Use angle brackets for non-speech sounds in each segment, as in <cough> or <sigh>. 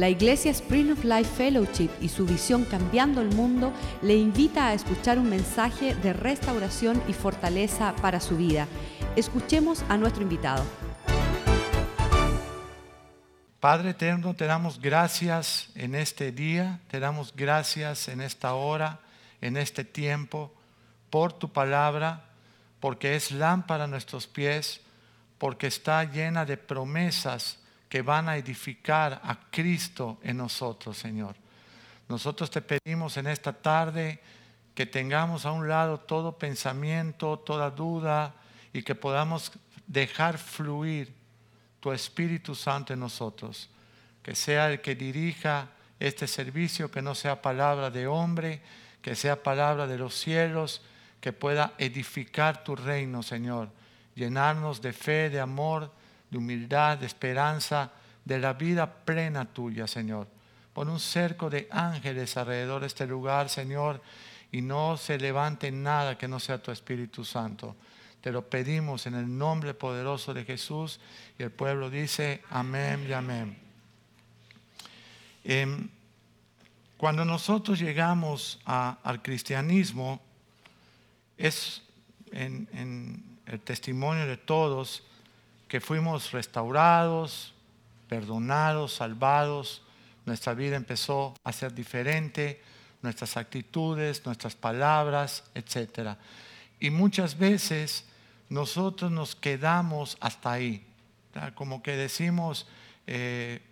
La Iglesia Spring of Life Fellowship y su visión Cambiando el Mundo le invita a escuchar un mensaje de restauración y fortaleza para su vida. Escuchemos a nuestro invitado. Padre eterno, te damos gracias en este día, te damos gracias en esta hora, en este tiempo, por tu palabra, porque es lámpara a nuestros pies, porque está llena de promesas que van a edificar a Cristo en nosotros, Señor. Nosotros te pedimos en esta tarde que tengamos a un lado todo pensamiento, toda duda y que podamos dejar fluir tu Espíritu Santo en nosotros. Que sea el que dirija este servicio, que no sea palabra de hombre, que sea palabra de los cielos, que pueda edificar tu reino, Señor. Llenarnos de fe, de amor, de humildad, de esperanza, de la vida plena tuya, Señor. Pon un cerco de ángeles alrededor de este lugar, Señor, y no se levante nada que no sea tu Espíritu Santo. Te lo pedimos en el nombre poderoso de Jesús y el pueblo dice amén y amén. Em, cuando nosotros llegamos al cristianismo, es en el testimonio de todos, que fuimos restaurados, perdonados, salvados, nuestra vida empezó a ser diferente, nuestras actitudes, nuestras palabras, etc. Y muchas veces nosotros nos quedamos hasta ahí, como que decimos, eh,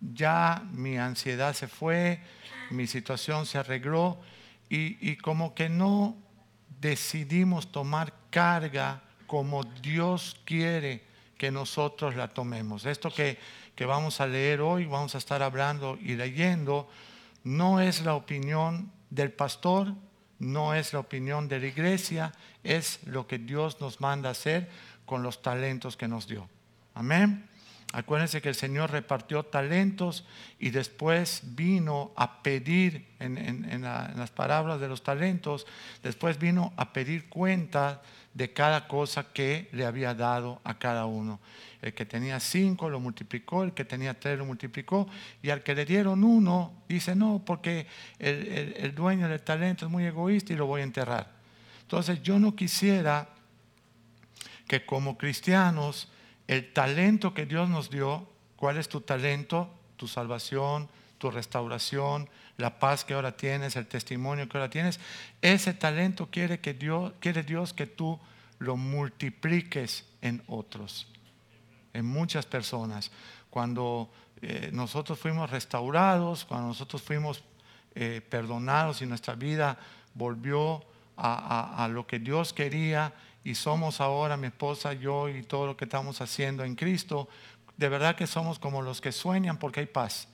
ya mi ansiedad se fue, mi situación se arregló, y como que no decidimos tomar carga como Dios quiere que nosotros la tomemos. Esto que, que vamos a leer hoy, vamos a estar hablando y leyendo, no es la opinión del pastor, no es la opinión de la iglesia, es lo que Dios nos manda hacer con los talentos que nos dio. Amén. Acuérdense que el Señor repartió talentos y después vino a pedir, en, las palabras de los talentos, después vino a pedir cuenta de cada cosa que le había dado a cada uno. El que tenía cinco lo multiplicó, el que tenía tres lo multiplicó, y al que le dieron uno, dice, no, porque el, dueño del talento es muy egoísta y lo voy a enterrar. Entonces yo no quisiera que como cristianos el talento que Dios nos dio, ¿cuál es tu talento? Tu salvación, tu restauración, la paz que ahora tienes, el testimonio que ahora tienes. Ese talento quiere, que Dios, quiere Dios que tú lo multipliques en otros, en muchas personas. Cuando eh, nosotros fuimos restaurados, cuando nosotros fuimos eh, perdonados y nuestra vida volvió a, a, lo que Dios quería y somos ahora, mi esposa, yo y todo lo que estamos haciendo en Cristo, de verdad que somos como los que sueñan porque hay paz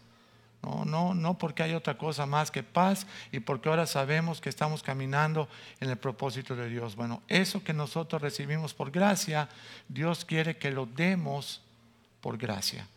no, no, no porque hay otra cosa más que paz y porque ahora sabemos que estamos caminando en el propósito de Dios. Bueno, eso que nosotros recibimos por gracia, Dios quiere que lo demos por gracia.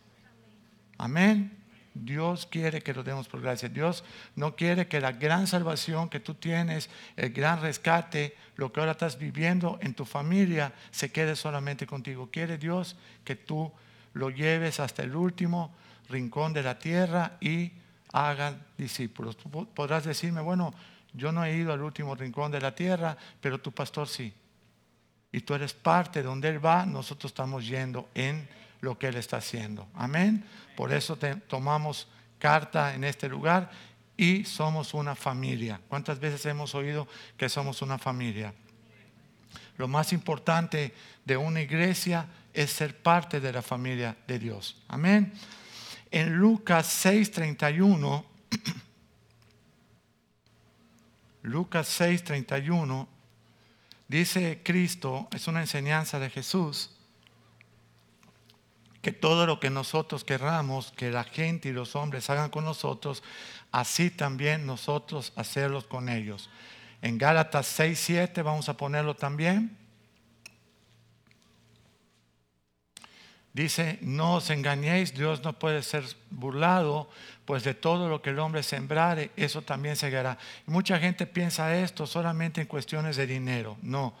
Amén. Dios quiere que lo demos por gracia. Dios no quiere que la gran salvación que tú tienes, el gran rescate, lo que ahora estás viviendo en tu familia, se quede solamente contigo. Quiere Dios que tú lo lleves hasta el último rincón de la tierra y hagan discípulos. Tú podrás decirme, bueno, yo no he ido al último rincón de la tierra, pero tu pastor sí. Y tú eres parte de donde Él va, nosotros estamos yendo en lo que Él está haciendo. Amén. Por eso tomamos carta en este lugar y somos una familia. ¿Cuántas veces hemos oído que somos una familia? Lo más importante de una iglesia es ser parte de la familia de Dios. Amén. En Lucas 6:31, <clears throat> Lucas 6:31, dice Cristo, es una enseñanza de Jesús, que todo lo que nosotros querramos que la gente y los hombres hagan con nosotros, así también nosotros hacerlos con ellos. En Gálatas 6:7 vamos a ponerlo también. Dice, no os engañéis, Dios no puede ser burlado, pues de todo lo que el hombre sembrare, eso también segará. Mucha gente piensa esto solamente en cuestiones de dinero, no,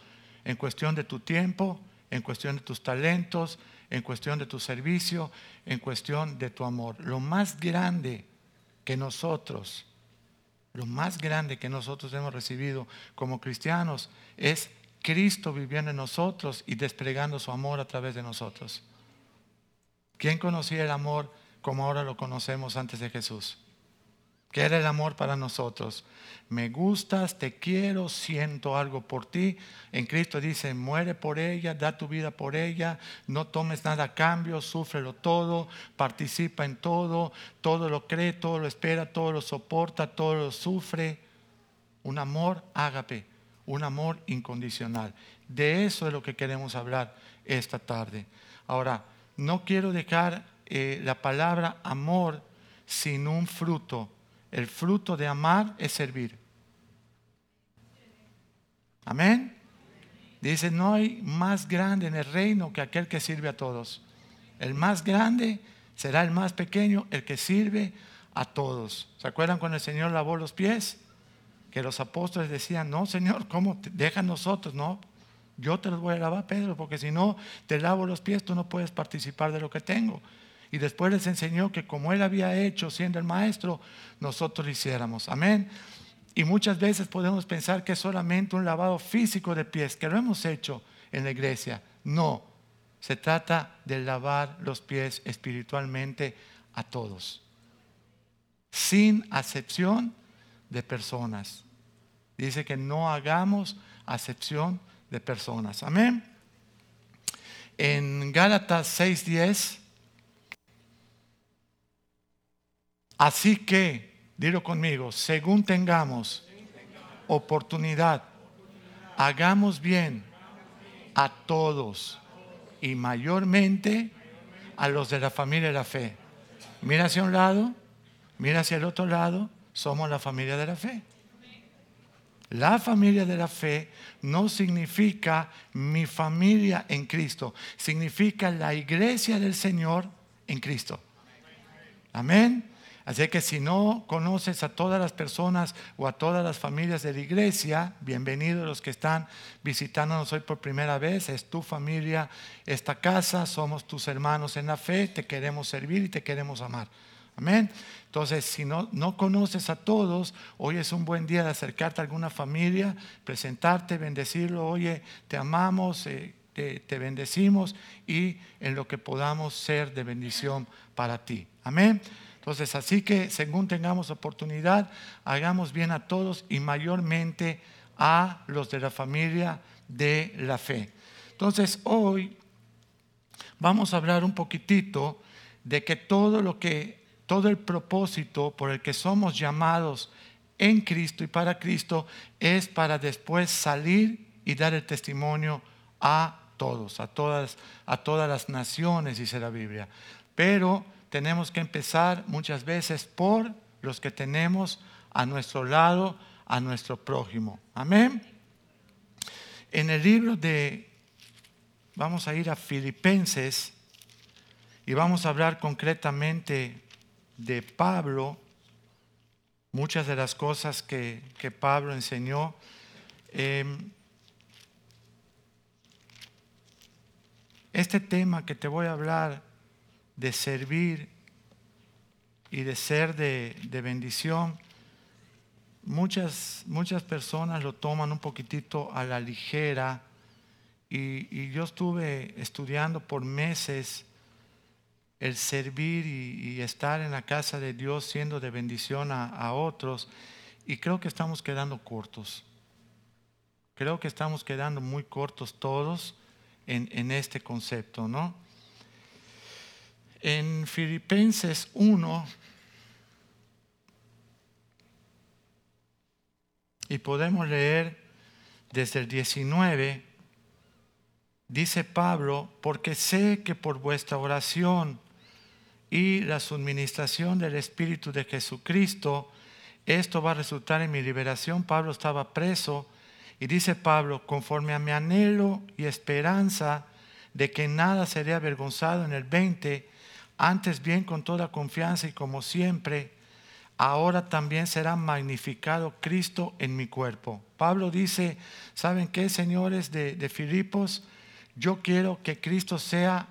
en cuestión de tu tiempo, en cuestión de tus talentos, en cuestión de tu servicio, en cuestión de tu amor. Lo más grande que nosotros, lo más grande que nosotros hemos recibido como cristianos es Cristo viviendo en nosotros y desplegando su amor a través de nosotros. ¿Quién conocía el amor como ahora lo conocemos antes de Jesús? ¿Qué era el amor para nosotros? Me gustas, te quiero, siento algo por ti. En Cristo dice, muere por ella, da tu vida por ella, no tomes nada a cambio, súfrelo todo, participa en todo, todo lo cree, todo lo espera, todo lo soporta, todo lo sufre. Un amor ágape, un amor incondicional. De eso es lo que queremos hablar esta tarde. Ahora, no quiero dejar eh, la palabra amor sin un fruto el fruto de amar es servir. Amén. Dice, no hay más grande en el reino que aquel que sirve a todos. El más grande será el más pequeño, el que sirve a todos. ¿Se acuerdan cuando el Señor lavó los pies? Que los apóstoles decían, no, Señor, ¿cómo? Deja nosotros, no. Yo te los voy a lavar, Pedro, porque si no te lavo los pies, tú no puedes participar de lo que tengo. Y después les enseñó que como él había hecho siendo el maestro, nosotros lo hiciéramos. Amén. Y muchas veces podemos pensar que es solamente un lavado físico de pies, que lo hemos hecho en la iglesia. No, se trata de lavar los pies espiritualmente a todos, sin acepción de personas. Dice que no hagamos acepción de personas. Amén. En Gálatas 6:10 Así que, dilo conmigo, según tengamos oportunidad, hagamos bien a todos y mayormente a los de la familia de la fe. Mira hacia un lado, mira hacia el otro lado, somos la familia de la fe. La familia de la fe no significa mi familia en Cristo, significa la iglesia del Señor en Cristo. Amén. Así que si no conoces a todas las personas o a todas las familias de la iglesia, bienvenidos los que están visitándonos hoy por primera vez. Es tu familia, esta casa, somos tus hermanos en la fe, te queremos servir y te queremos amar. Amén. Entonces, si no, no conoces a todos, hoy es un buen día de acercarte a alguna familia, presentarte, bendecirlo. Oye, te amamos, eh, te, te bendecimos y en lo que podamos ser de bendición para ti. Amén. Entonces, así que según tengamos oportunidad, hagamos bien a todos y mayormente a los de la familia de la fe. Entonces, hoy vamos a hablar un poquitito de que todo lo que, todo el propósito por el que somos llamados en Cristo y para Cristo es para después salir y dar el testimonio a todos, a todas, a todas las naciones, dice la Biblia. Pero tenemos que empezar muchas veces por los que tenemos a nuestro lado, a nuestro prójimo. Amén. En el libro de, vamos a ir a Filipenses y vamos a hablar concretamente de Pablo, muchas de las cosas que, Pablo enseñó. Em, este tema que te voy a hablar de servir y de ser de, bendición, muchas, muchas personas lo toman un poquitito a la ligera y, yo estuve estudiando por meses el servir y, estar en la casa de Dios siendo de bendición a, otros y creo que estamos quedando cortos. Creo que estamos quedando muy cortos todos en, en este concepto, ¿no? En Filipenses 1, y podemos leer desde el 19, dice Pablo, porque sé que por vuestra oración y la suministración del Espíritu de Jesucristo, esto va a resultar en mi liberación. Pablo estaba preso y dice Pablo, conforme a mi anhelo y esperanza de que nada seré avergonzado en el 20, antes bien, con toda confianza y como siempre, ahora también será magnificado Cristo en mi cuerpo. Pablo dice, ¿saben qué, señores de, Filipos? Yo quiero que Cristo sea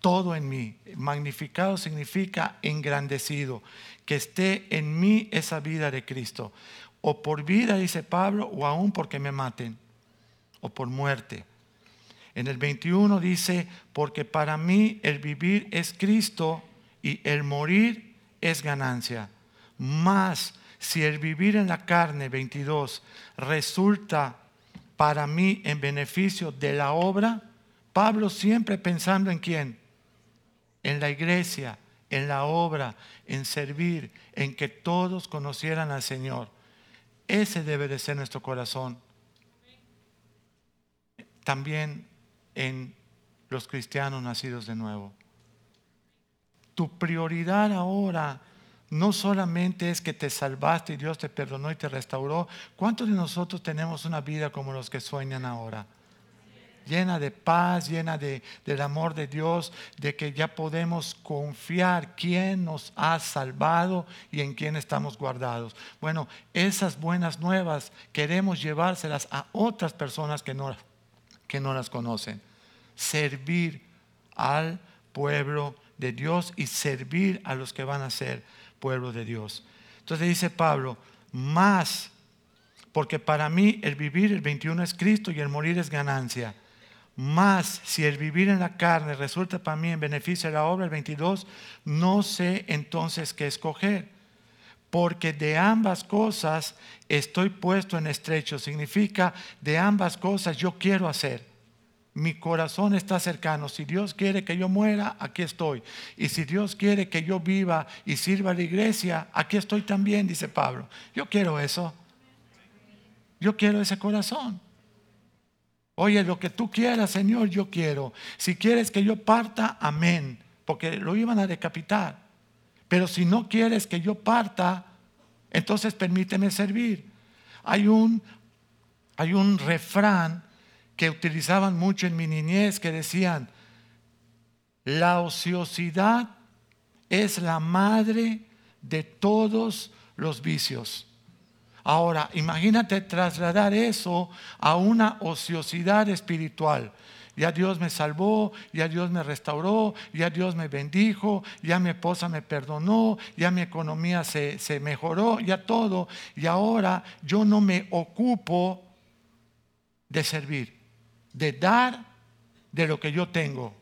todo en mí. Magnificado significa engrandecido, que esté en mí esa vida de Cristo. O por vida, dice Pablo, o aún porque me maten, o por muerte. En el 21 dice, porque para mí el vivir es Cristo y el morir es ganancia. Más si el vivir en la carne, 22, resulta para mí en beneficio de la obra, Pablo siempre pensando en quién, en la iglesia, en la obra, en servir, en que todos conocieran al Señor. Ese debe de ser nuestro corazón. También en los cristianos nacidos de nuevo. Tu prioridad ahora no solamente es que te salvaste y Dios te perdonó y te restauró. ¿Cuántos de nosotros tenemos una vida como los que sueñan ahora? llena de paz, llena de, del amor de Dios, de que ya podemos confiar quién nos ha salvado y en quién estamos guardados. Bueno, esas buenas nuevas queremos llevárselas a otras personas que no, que no las conocen. Servir al pueblo de Dios y servir a los que van a ser pueblo de Dios. Entonces dice Pablo, más, porque para mí el vivir, el 21 es Cristo y el morir es ganancia. Más si el vivir en la carne resulta para mí en beneficio de la obra, el 22, no sé entonces qué escoger. Porque de ambas cosas estoy puesto en estrecho. Significa de ambas cosas yo quiero hacer. Mi corazón está cercano. Si Dios quiere que yo muera, aquí estoy. Y si Dios quiere que yo viva y sirva a la iglesia, aquí estoy también, dice Pablo. Yo quiero eso. Yo quiero ese corazón. Oye, lo que tú quieras, Señor, yo quiero. Si quieres que yo parta, amén. Porque lo iban a decapitar. Pero si no quieres que yo parta, entonces permíteme servir. Hay un, hay un refrán que utilizaban mucho en mi niñez que decían, la ociosidad es la madre de todos los vicios. Ahora, imagínate trasladar eso a una ociosidad espiritual. Ya Dios me salvó, ya Dios me restauró, ya Dios me bendijo, ya mi esposa me perdonó, ya mi economía se, se mejoró, ya todo. Y ahora yo no me ocupo de servir, de dar de lo que yo tengo,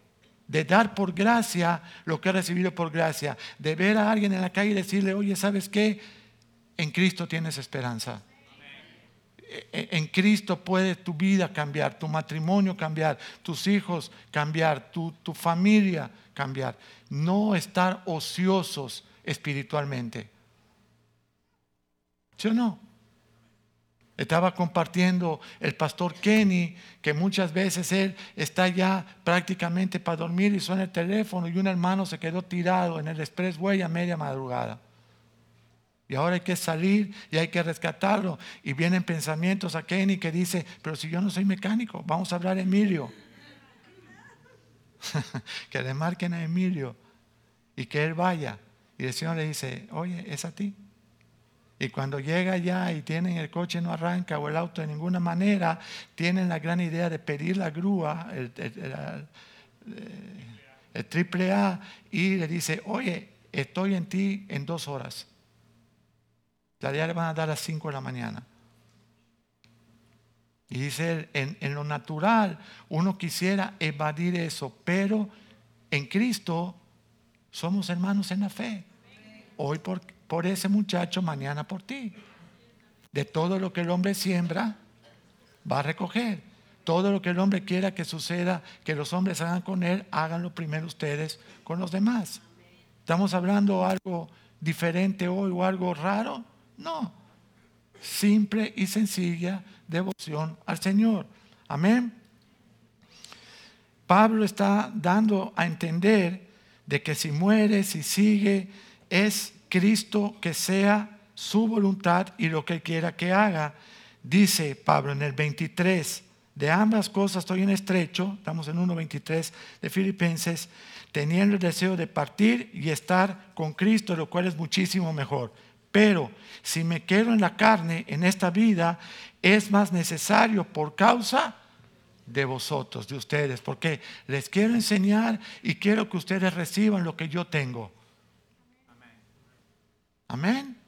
de dar por gracia lo que he recibido por gracia, de ver a alguien en la calle y decirle, oye, ¿sabes qué? En Cristo tienes esperanza. E, e, en Cristo puede tu vida cambiar, tu matrimonio cambiar, tus hijos cambiar, tu, tu familia cambiar. No estar ociosos espiritualmente. ¿Sí o no? Estaba compartiendo el pastor Kenny que muchas veces él está ya prácticamente para dormir y suena el teléfono y un hermano se quedó tirado en el expressway a media madrugada. Y ahora hay que salir y hay que rescatarlo. Y vienen pensamientos a Kenny que dice, pero si yo no soy mecánico, vamos a hablar a Emilio. <laughs> que le marquen a Emilio y que él vaya. Y el Señor le dice, oye, es a ti. Y cuando llega ya y tienen el coche no arranca o el auto de ninguna manera, tienen la gran idea de pedir la grúa, el, el triple A, y le dice, oye, estoy en ti en dos horas. La le van a dar a las 5 de la mañana. Y dice en, en, lo natural uno quisiera evadir eso, pero en Cristo somos hermanos en la fe. Hoy por, por ese muchacho, mañana por ti. De todo lo que el hombre siembra, va a recoger. Todo lo que el hombre quiera que suceda, que los hombres hagan con él, háganlo primero ustedes con los demás. ¿Estamos hablando algo diferente hoy o algo raro? No. Simple y sencilla devoción al Señor. Amén. Pablo está dando a entender de que si muere, si sigue, es Cristo que sea su voluntad y lo que quiera que haga. Dice Pablo en el 23, de ambas cosas estoy en estrecho, estamos en 1.23 de Filipenses, teniendo el deseo de partir y estar con Cristo, lo cual es muchísimo mejor. Pero si me quedo en la carne en esta vida, es más necesario por causa de vosotros, de ustedes, porque les quiero enseñar y quiero que ustedes reciban lo que yo tengo. Amén.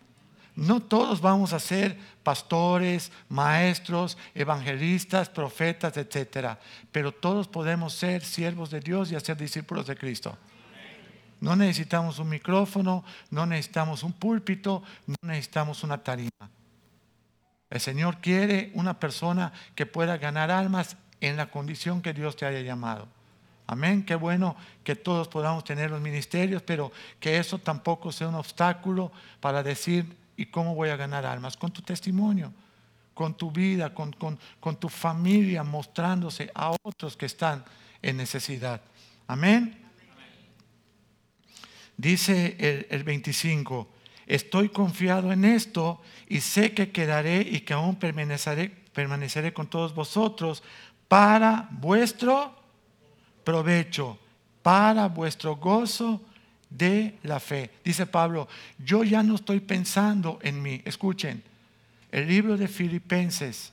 No todos vamos a ser pastores, maestros, evangelistas, profetas, etcétera, pero todos podemos ser siervos de Dios y hacer discípulos de Cristo. No necesitamos un micrófono, no necesitamos un púlpito, no necesitamos una tarima. El Señor quiere una persona que pueda ganar almas en la condición que Dios te haya llamado. Amén, qué bueno que todos podamos tener los ministerios, pero que eso tampoco sea un obstáculo para decir, ¿y cómo voy a ganar almas? Con tu testimonio, con tu vida, con, tu familia, mostrándose a otros que están en necesidad. Amén. Dice el, el 25, estoy confiado en esto y sé que quedaré y que aún permaneceré, permaneceré con todos vosotros para vuestro provecho, para vuestro gozo de la fe. Dice Pablo, yo ya no estoy pensando en mí. Escuchen, el libro de Filipenses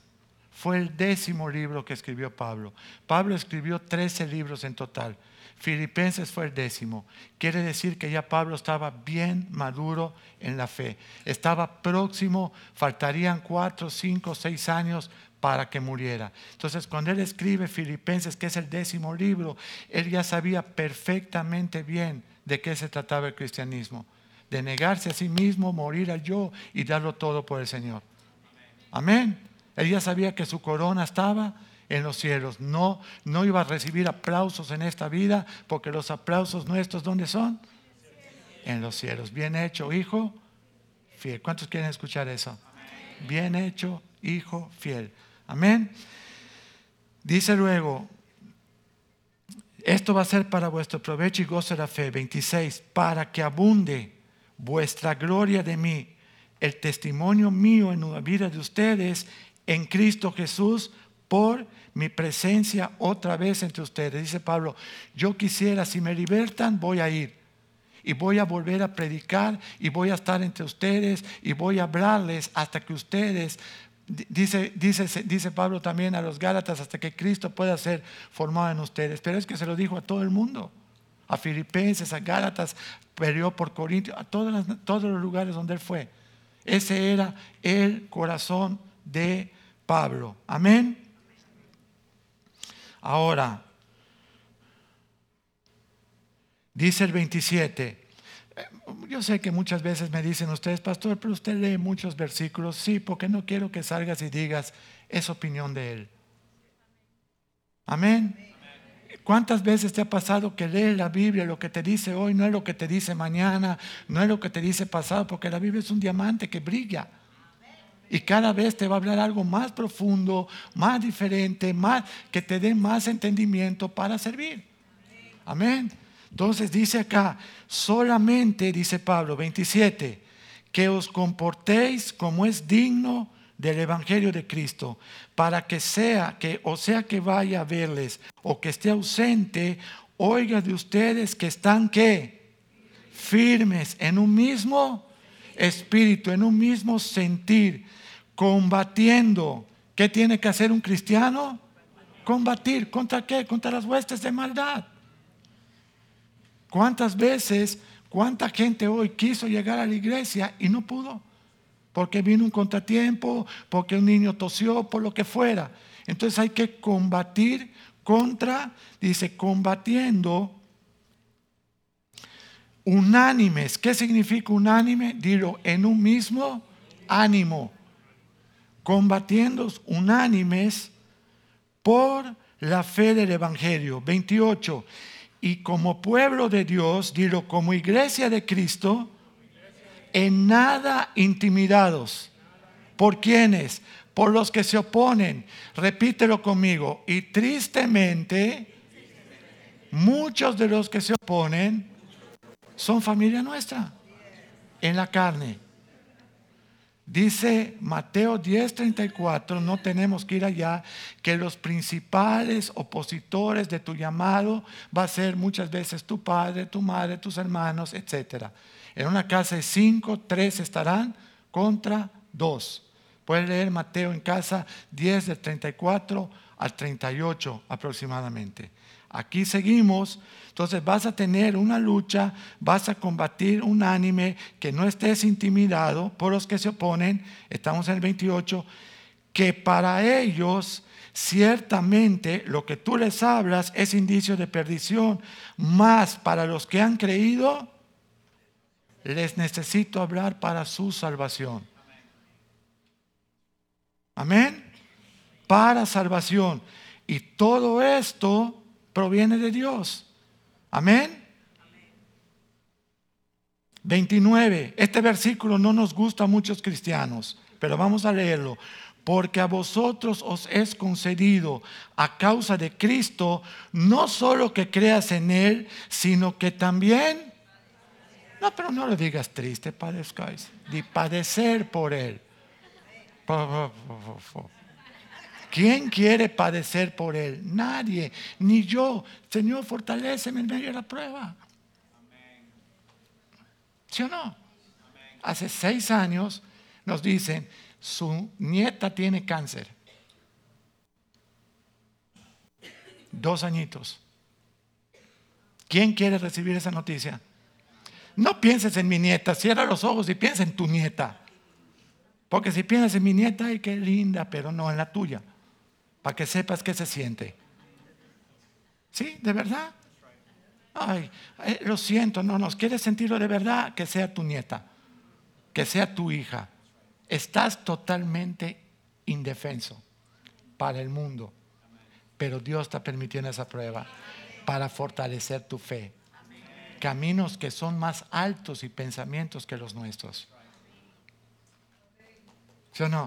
fue el décimo libro que escribió Pablo. Pablo escribió 13 libros en total. Filipenses fue el décimo. Quiere decir que ya Pablo estaba bien maduro en la fe. Estaba próximo, faltarían cuatro, cinco, seis años para que muriera. Entonces, cuando él escribe Filipenses, que es el décimo libro, él ya sabía perfectamente bien de qué se trataba el cristianismo. De negarse a sí mismo, morir al yo y darlo todo por el Señor. Amén. Él ya sabía que su corona estaba en los cielos. No, no iba a recibir aplausos en esta vida, porque los aplausos nuestros, ¿dónde son? En los cielos. Bien hecho, hijo fiel. ¿Cuántos quieren escuchar eso? Bien hecho, hijo fiel. Amén. Dice luego, esto va a ser para vuestro provecho y gozo de la fe. 26, para que abunde vuestra gloria de mí, el testimonio mío en la vida de ustedes en Cristo Jesús por mi presencia otra vez entre ustedes. Dice Pablo, yo quisiera, si me libertan, voy a ir. Y voy a volver a predicar y voy a estar entre ustedes y voy a hablarles hasta que ustedes Dice, dice, dice Pablo también a los Gálatas hasta que Cristo pueda ser formado en ustedes. Pero es que se lo dijo a todo el mundo. A Filipenses, a Gálatas, perdió por Corintio, a todos todos los lugares donde él fue. Ese era el corazón de Pablo. Amén. Ahora, dice el 27, yo sé que muchas veces me dicen ustedes, pastor, pero usted lee muchos versículos. Sí, porque no quiero que salgas y digas, es opinión de él. Amén. ¿Cuántas veces te ha pasado que lees la Biblia, lo que te dice hoy no es lo que te dice mañana, no es lo que te dice pasado, porque la Biblia es un diamante que brilla. Y cada vez te va a hablar algo más profundo, más diferente, más que te dé más entendimiento para servir. Amén. Entonces dice acá, solamente, dice Pablo 27, que os comportéis como es digno del Evangelio de Cristo, para que sea que, o sea que vaya a verles o que esté ausente, oiga de ustedes que están que firmes en un mismo espíritu, en un mismo sentir, combatiendo. ¿Qué tiene que hacer un cristiano? Combatir. ¿Contra qué? Contra las huestes de maldad. ¿Cuántas veces, cuánta gente hoy quiso llegar a la iglesia y no pudo? Porque vino un contratiempo, porque un niño tosió, por lo que fuera. Entonces hay que combatir contra, dice, combatiendo unánimes. ¿Qué significa unánime? Dilo, en un mismo ánimo. Combatiendo unánimes por la fe del Evangelio. 28 y como pueblo de Dios, digo, como iglesia de Cristo, en nada intimidados. ¿Por quiénes? Por los que se oponen. Repítelo conmigo. Y tristemente, muchos de los que se oponen son familia nuestra en la carne. Dice Mateo 10:34, no tenemos que ir allá, que los principales opositores de tu llamado va a ser muchas veces tu padre, tu madre, tus hermanos, etc. En una casa de cinco, tres estarán contra dos. Puedes leer Mateo en casa 10 del 34 al 38 aproximadamente. Aquí seguimos, entonces vas a tener una lucha, vas a combatir un ánime que no estés intimidado por los que se oponen, estamos en el 28, que para ellos ciertamente lo que tú les hablas es indicio de perdición, más para los que han creído, les necesito hablar para su salvación. Amén. Para salvación. Y todo esto proviene de Dios. Amén. 29. Este versículo no nos gusta a muchos cristianos, pero vamos a leerlo. Porque a vosotros os es concedido a causa de Cristo no solo que creas en Él, sino que también... No, pero no lo digas triste, padezcáis. De padecer por Él. ¿Quién quiere padecer por Él? Nadie, ni yo. Señor, fortaleceme en medio de la prueba. ¿Sí o no? Hace seis años nos dicen, su nieta tiene cáncer. Dos añitos. ¿Quién quiere recibir esa noticia? No pienses en mi nieta, cierra los ojos y piensa en tu nieta. Porque si piensas en mi nieta, ay, qué linda, pero no en la tuya. Para que sepas qué se siente. ¿Sí? ¿De verdad? Ay, eh, lo siento, no nos quieres sentirlo de verdad, que sea tu nieta, que sea tu hija. Estás totalmente indefenso para el mundo, pero Dios está permitiendo esa prueba para fortalecer tu fe. Caminos que son más altos y pensamientos que los nuestros. ¿Sí o no?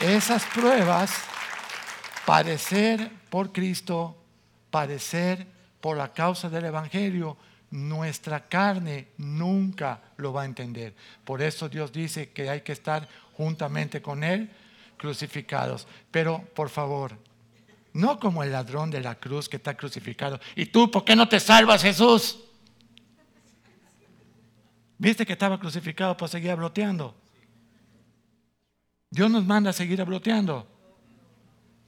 Esas pruebas, padecer por Cristo, padecer por la causa del Evangelio, nuestra carne nunca lo va a entender. Por eso Dios dice que hay que estar juntamente con Él crucificados. Pero por favor, no como el ladrón de la cruz que está crucificado. ¿Y tú por qué no te salvas, Jesús? ¿Viste que estaba crucificado pues seguía bloteando? Dios nos manda a seguir bloteando.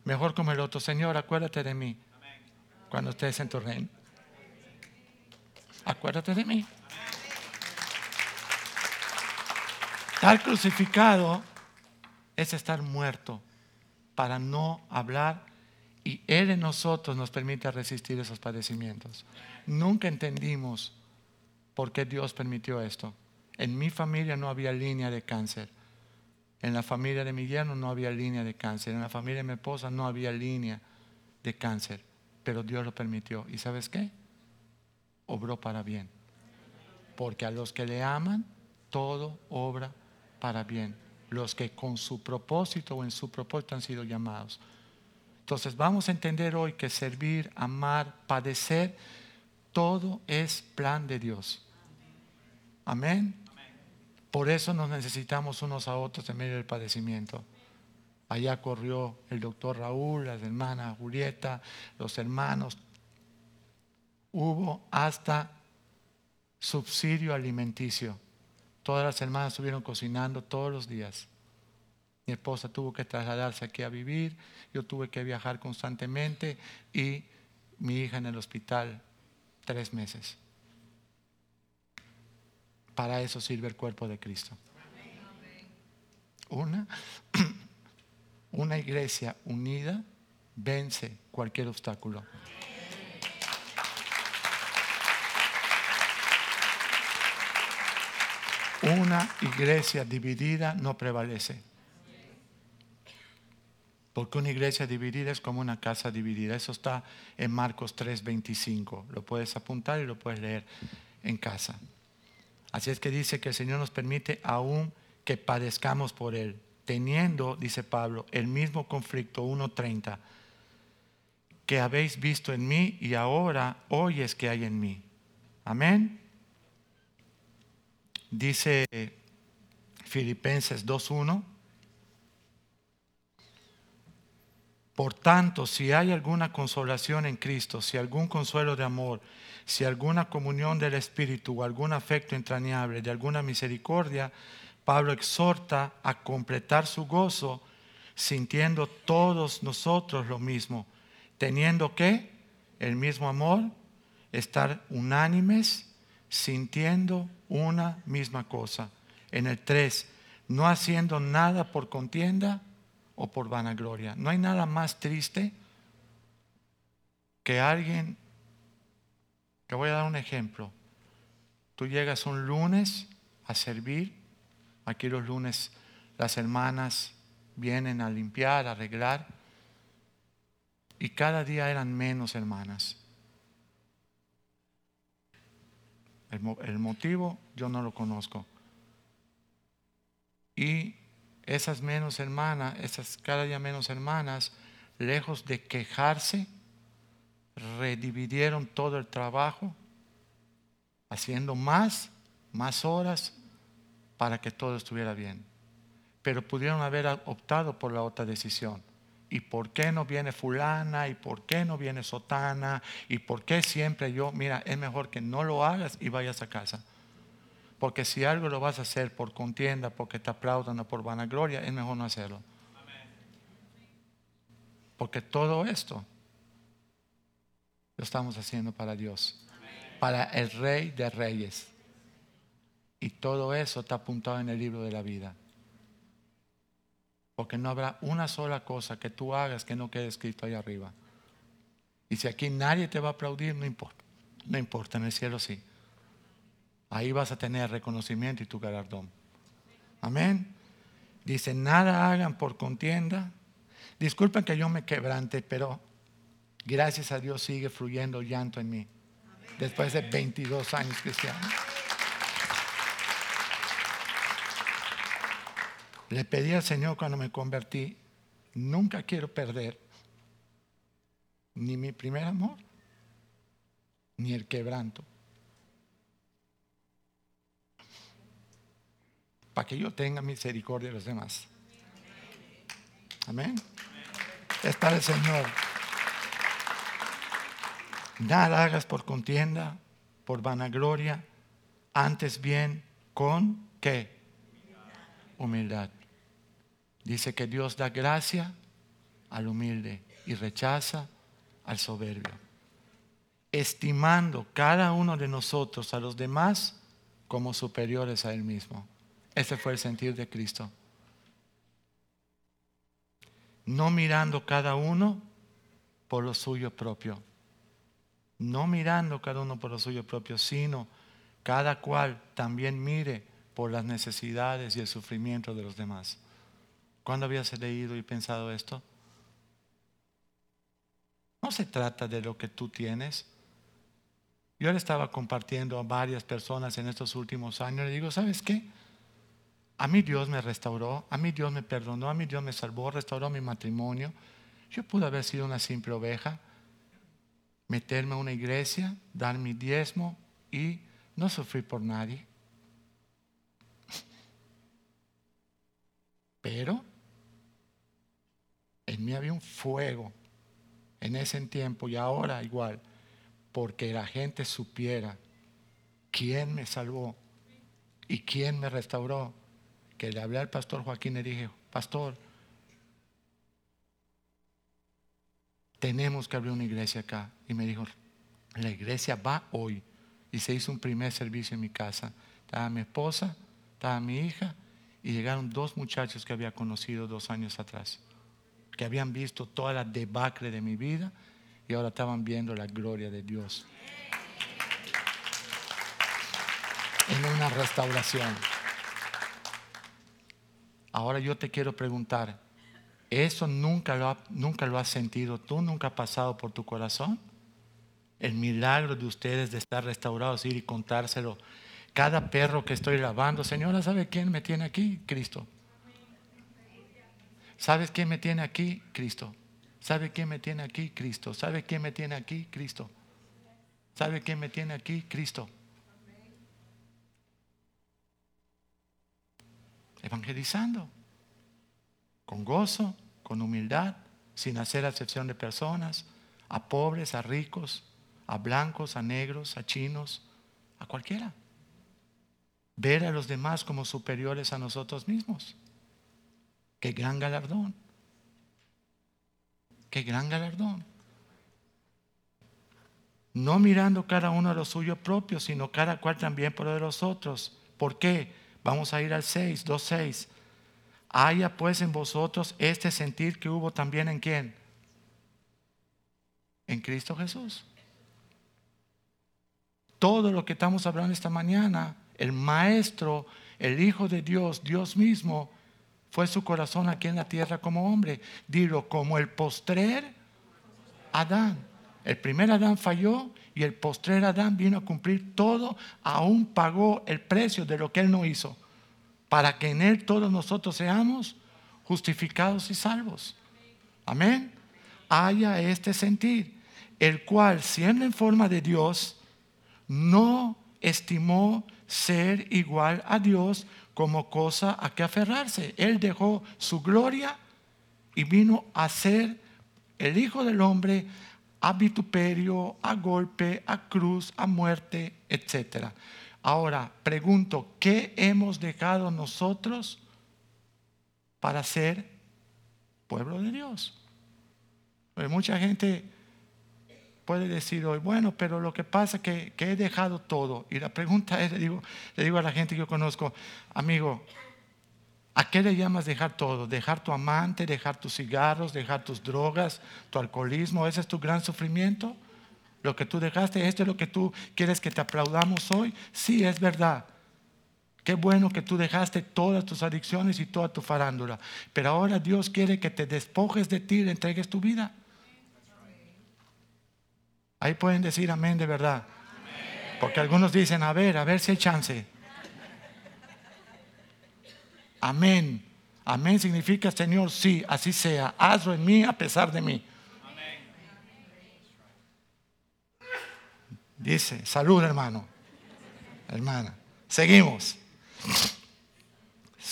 Mejor como el otro, Señor, acuérdate de mí cuando estés en tu reino. Acuérdate de mí. Estar crucificado es estar muerto para no hablar y Él en nosotros nos permite resistir esos padecimientos. Nunca entendimos por qué Dios permitió esto. En mi familia no había línea de cáncer. En la familia de mi yerno no había línea de cáncer. En la familia de mi esposa no había línea de cáncer. Pero Dios lo permitió. ¿Y sabes qué? Obró para bien. Porque a los que le aman, todo obra para bien. Los que con su propósito o en su propósito han sido llamados. Entonces vamos a entender hoy que servir, amar, padecer, todo es plan de Dios. Amén. Por eso nos necesitamos unos a otros en medio del padecimiento. Allá corrió el doctor Raúl, las hermanas Julieta, los hermanos. Hubo hasta subsidio alimenticio. Todas las hermanas estuvieron cocinando todos los días. Mi esposa tuvo que trasladarse aquí a vivir, yo tuve que viajar constantemente y mi hija en el hospital tres meses. Para eso sirve el cuerpo de Cristo. Una, <clears throat> una iglesia unida vence cualquier obstáculo. Una iglesia dividida no prevalece. Porque una iglesia dividida es como una casa dividida. Eso está en Marcos 3:25. Lo puedes apuntar y lo puedes leer en casa. Así es que dice que el Señor nos permite aún que padezcamos por Él, teniendo, dice Pablo, el mismo conflicto 1.30 que habéis visto en mí y ahora oyes que hay en mí. Amén. Dice Filipenses 2.1. Por tanto, si hay alguna consolación en Cristo, si algún consuelo de amor, si alguna comunión del Espíritu o algún afecto entrañable, de alguna misericordia, Pablo exhorta a completar su gozo sintiendo todos nosotros lo mismo, teniendo que el mismo amor, estar unánimes, sintiendo una misma cosa. En el 3, no haciendo nada por contienda o por vanagloria. No hay nada más triste que alguien, te voy a dar un ejemplo, tú llegas un lunes a servir, aquí los lunes las hermanas vienen a limpiar, a arreglar, y cada día eran menos hermanas. El, motivo yo no lo conozco. Y esas menos hermanas, esas cada día menos hermanas, lejos de quejarse, redividieron todo el trabajo, haciendo más, más horas para que todo estuviera bien. Pero pudieron haber optado por la otra decisión. ¿Y por qué no viene fulana? ¿Y por qué no viene sotana? ¿Y por qué siempre yo? Mira, es mejor que no lo hagas y vayas a casa. Porque si algo lo vas a hacer por contienda, porque te aplaudan o por vanagloria, es mejor no hacerlo. Porque todo esto lo estamos haciendo para Dios, para el Rey de Reyes. Y todo eso está apuntado en el libro de la vida. Porque no habrá una sola cosa que tú hagas que no quede escrito ahí arriba. Y si aquí nadie te va a aplaudir, no importa. No importa, en el cielo sí. Ahí vas a tener reconocimiento y tu galardón. Amén. Dice, nada hagan por contienda. Disculpen que yo me quebrante, pero Gracias a Dios sigue fluyendo llanto en mí. Después de 22 años cristiano. Le pedí al Señor cuando me convertí, nunca quiero perder ni mi primer amor, ni el quebranto. Para que yo tenga misericordia de los demás. Amén. Es para el Señor. Nada hagas por contienda, por vanagloria, antes bien con qué? Humildad. Dice que Dios da gracia al humilde y rechaza al soberbio. Estimando cada uno de nosotros a los demás como superiores a Él mismo. Ese fue el sentir de Cristo. No mirando cada uno por lo suyo propio no mirando cada uno por lo suyo propio, sino cada cual también mire por las necesidades y el sufrimiento de los demás. ¿Cuándo habías leído y pensado esto? No se trata de lo que tú tienes. Yo le estaba compartiendo a varias personas en estos últimos años. Le digo, ¿sabes qué? A mí Dios me restauró, a mí Dios me perdonó, a mí Dios me salvó, restauró mi matrimonio. Yo pude haber sido una simple oveja meterme a una iglesia, dar mi diezmo y no sufrir por nadie. Pero en mí había un fuego en ese tiempo y ahora igual, porque la gente supiera quién me salvó y quién me restauró. Que le hablé al pastor Joaquín y dije, pastor, tenemos que abrir una iglesia acá. Y me dijo, la iglesia va hoy. Y se hizo un primer servicio en mi casa. Estaba mi esposa, estaba mi hija y llegaron dos muchachos que había conocido dos años atrás, que habían visto toda la debacle de mi vida y ahora estaban viendo la gloria de Dios. En una restauración. Ahora yo te quiero preguntar, ¿Eso nunca lo, nunca lo has sentido tú? ¿Nunca ha pasado por tu corazón? El milagro de ustedes de estar restaurados, ir y contárselo. Cada perro que estoy lavando, Señora, ¿sabe quién me tiene aquí? Cristo. ¿Sabes quién me tiene aquí? Cristo. ¿Sabe quién me tiene aquí? Cristo. ¿Sabe quién me tiene aquí? Cristo. ¿Sabe quién me tiene aquí? Cristo. Evangelizando con gozo, con humildad, sin hacer acepción de personas, a pobres, a ricos, a blancos, a negros, a chinos, a cualquiera. Ver a los demás como superiores a nosotros mismos. Qué gran galardón. Qué gran galardón. No mirando cada uno a lo suyo propio, sino cada cual también por lo de los otros. ¿Por qué? Vamos a ir al 6, 2, 6. Haya pues en vosotros este sentir que hubo también en quién? En Cristo Jesús. Todo lo que estamos hablando esta mañana, el Maestro, el Hijo de Dios, Dios mismo, fue su corazón aquí en la tierra como hombre. Dilo, como el postrer Adán. El primer Adán falló y el postrer Adán vino a cumplir todo, aún pagó el precio de lo que él no hizo para que en Él todos nosotros seamos justificados y salvos. Amén. Haya este sentir, el cual, siendo en forma de Dios, no estimó ser igual a Dios como cosa a que aferrarse. Él dejó su gloria y vino a ser el Hijo del Hombre a vituperio, a golpe, a cruz, a muerte, etcétera. Ahora, pregunto, ¿qué hemos dejado nosotros para ser pueblo de Dios? Mucha gente puede decir hoy, bueno, pero lo que pasa es que, he dejado todo. Y la pregunta es, le digo, le digo a la gente que yo conozco, amigo, ¿a qué le llamas dejar todo? ¿Dejar tu amante, dejar tus cigarros, dejar tus drogas, tu alcoholismo? ¿Ese es tu gran sufrimiento? Lo que tú dejaste, esto es lo que tú quieres que te aplaudamos hoy. Sí, es verdad. Qué bueno que tú dejaste todas tus adicciones y toda tu farándula. Pero ahora Dios quiere que te despojes de ti y le entregues tu vida. Ahí pueden decir amén de verdad. Porque algunos dicen, a ver, a ver si hay chance. Amén. Amén significa, Señor, sí, así sea. Hazlo en mí a pesar de mí. Dice, salud hermano, hermana. Seguimos.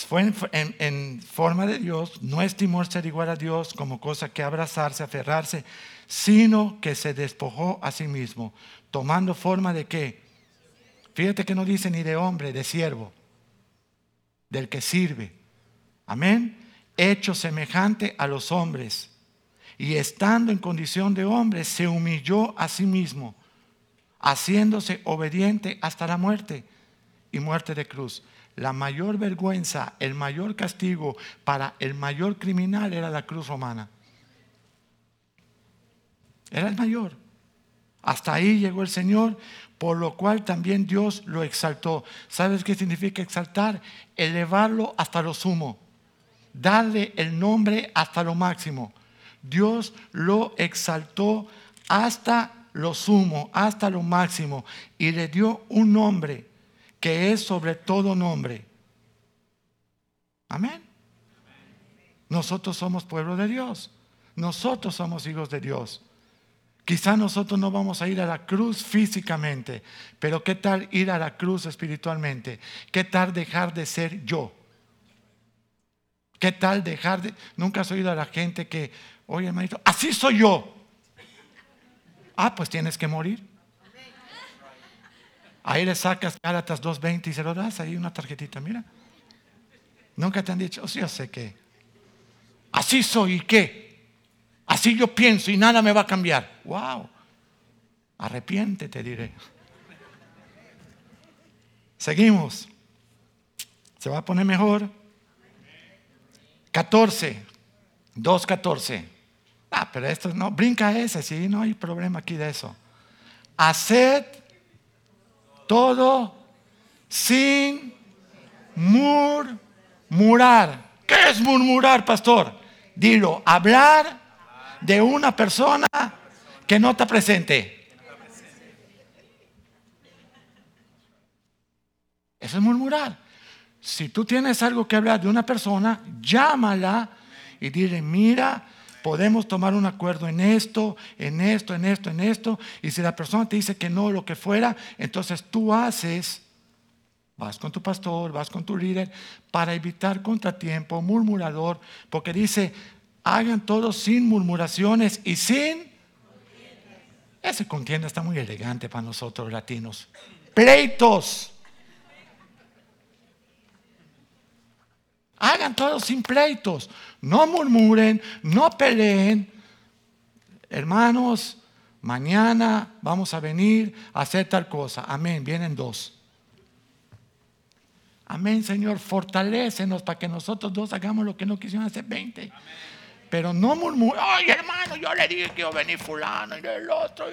Fue en, forma de Dios, no estimó ser igual a Dios como cosa que abrazarse, aferrarse, sino que se despojó a sí mismo, tomando forma de qué. Fíjate que no dice ni de hombre, de siervo, del que sirve. Amén. Hecho semejante a los hombres. Y estando en condición de hombre, se humilló a sí mismo haciéndose obediente hasta la muerte y muerte de cruz. La mayor vergüenza, el mayor castigo para el mayor criminal era la cruz romana. Era el mayor. Hasta ahí llegó el Señor, por lo cual también Dios lo exaltó. ¿Sabes qué significa exaltar? Elevarlo hasta lo sumo. Darle el nombre hasta lo máximo. Dios lo exaltó hasta lo sumo, hasta lo máximo, y le dio un nombre que es sobre todo nombre. Amén. Nosotros somos pueblo de Dios. Nosotros somos hijos de Dios. Quizá nosotros no vamos a ir a la cruz físicamente, pero ¿qué tal ir a la cruz espiritualmente? ¿Qué tal dejar de ser yo? ¿Qué tal dejar de... Nunca has oído a la gente que, oye hermanito, así soy yo. Ah, pues tienes que morir. Ahí le sacas Gálatas 2.20 y se lo das ahí una tarjetita, mira. Nunca te han dicho, oh, sí, yo sé que. Así soy y qué. Así yo pienso y nada me va a cambiar. Wow. Arrepiéntete, diré. Seguimos. Se va a poner mejor. 14. 2.14. Ah, pero esto no, brinca ese, sí, no hay problema aquí de eso. Haced todo sin murmurar. ¿Qué es murmurar, pastor? Dilo, hablar de una persona que no está presente. Eso es murmurar. Si tú tienes algo que hablar de una persona, llámala y dile, mira, podemos tomar un acuerdo en esto, en esto, en esto, en esto. Y si la persona te dice que no, lo que fuera, entonces tú haces, vas con tu pastor, vas con tu líder, para evitar contratiempo, murmurador, porque dice, hagan todo sin murmuraciones y sin... Ese contienda está muy elegante para nosotros latinos. Pleitos. Hagan todo sin pleitos. No murmuren, no peleen. hermanos, mañana vamos a venir a hacer tal cosa. Amén, vienen dos. Amén, Señor, fortalécenos para que nosotros dos hagamos lo que no quisieron hacer 20. Pero no murmurar, ay hermano, yo le dije que iba a venir fulano y el otro.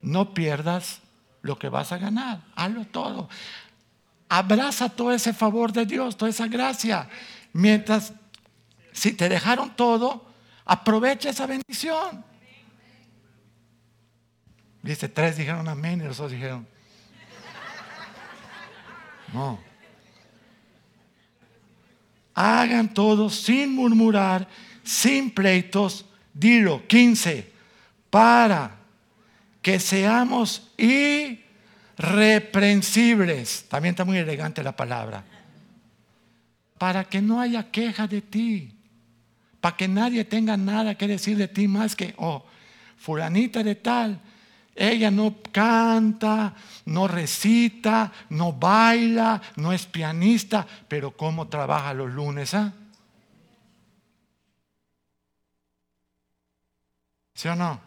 No pierdas lo que vas a ganar, hazlo todo. Abraza todo ese favor de Dios, toda esa gracia. Mientras, si te dejaron todo, aprovecha esa bendición. Dice, tres dijeron amén y los otros dijeron, no. Hagan todo sin murmurar, sin pleitos. Dilo, 15, para que seamos irreprensibles. También está muy elegante la palabra. Para que no haya queja de ti. Para que nadie tenga nada que decir de ti más que, oh, fulanita de tal ella no canta, no recita, no baila, no es pianista, pero ¿cómo trabaja los lunes? Ah? ¿Sí o no?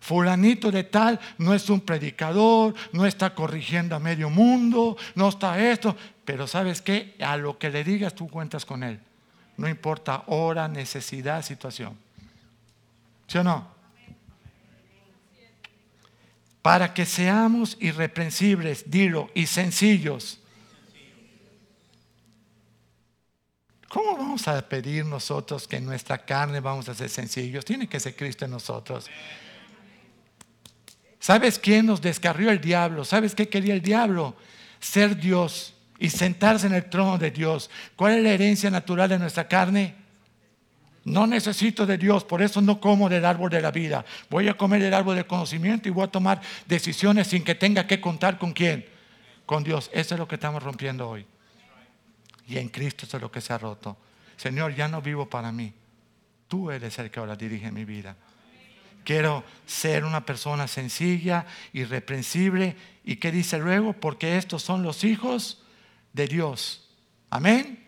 Fulanito de tal no es un predicador, no está corrigiendo a medio mundo, no está esto, pero ¿sabes qué? A lo que le digas tú cuentas con él. No importa hora, necesidad, situación. ¿Sí o no? Para que seamos irreprensibles, dilo, y sencillos. ¿Cómo vamos a pedir nosotros que en nuestra carne vamos a ser sencillos? Tiene que ser Cristo en nosotros. ¿Sabes quién nos descarrió el diablo? ¿Sabes qué quería el diablo? Ser Dios y sentarse en el trono de Dios. ¿Cuál es la herencia natural de nuestra carne? No necesito de Dios, por eso no como del árbol de la vida. Voy a comer del árbol del conocimiento y voy a tomar decisiones sin que tenga que contar con quién. Con Dios. Eso es lo que estamos rompiendo hoy. Y en Cristo eso es lo que se ha roto. Señor, ya no vivo para mí. Tú eres el que ahora dirige mi vida. Quiero ser una persona sencilla, irreprensible. ¿Y qué dice luego? Porque estos son los hijos de Dios. Amén.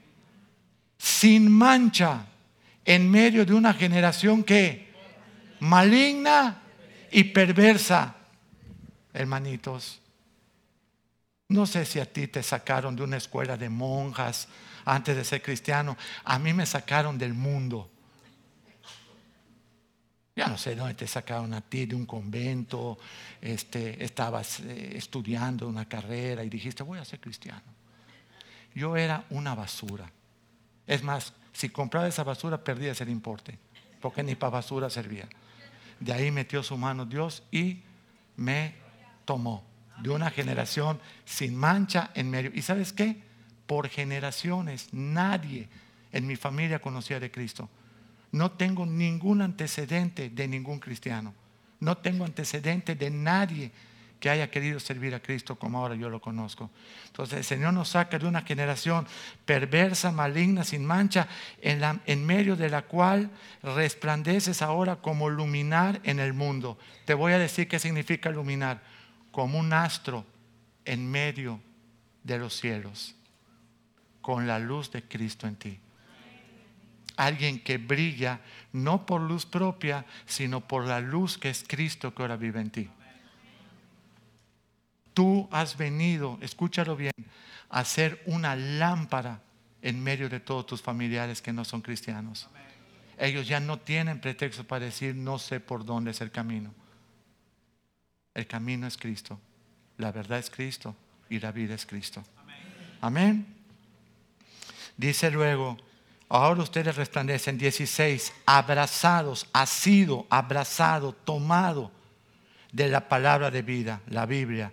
Sin mancha en medio de una generación que maligna y perversa. Hermanitos, no sé si a ti te sacaron de una escuela de monjas antes de ser cristiano. A mí me sacaron del mundo. Ya no sé dónde te sacaron a ti, de un convento, este, estabas eh, estudiando una carrera y dijiste, voy a ser cristiano. Yo era una basura. Es más, si compraba esa basura, perdía ese importe, porque ni para basura servía. De ahí metió su mano Dios y me tomó de una generación sin mancha en medio. ¿Y sabes qué? Por generaciones nadie en mi familia conocía de Cristo. No tengo ningún antecedente de ningún cristiano. No tengo antecedente de nadie que haya querido servir a Cristo como ahora yo lo conozco. Entonces el Señor nos saca de una generación perversa, maligna, sin mancha, en, medio de la cual resplandeces ahora como luminar en el mundo. Te voy a decir qué significa luminar, como un astro en medio de los cielos, con la luz de Cristo en ti. Alguien que brilla no por luz propia, sino por la luz que es Cristo que ahora vive en ti. Tú has venido, escúchalo bien, a ser una lámpara en medio de todos tus familiares que no son cristianos. Ellos ya no tienen pretexto para decir no sé por dónde es el camino. El camino es Cristo, la verdad es Cristo y la vida es Cristo. Amén. Dice luego, ahora ustedes resplandecen 16, abrazados, ha sido abrazado, tomado de la palabra de vida, la Biblia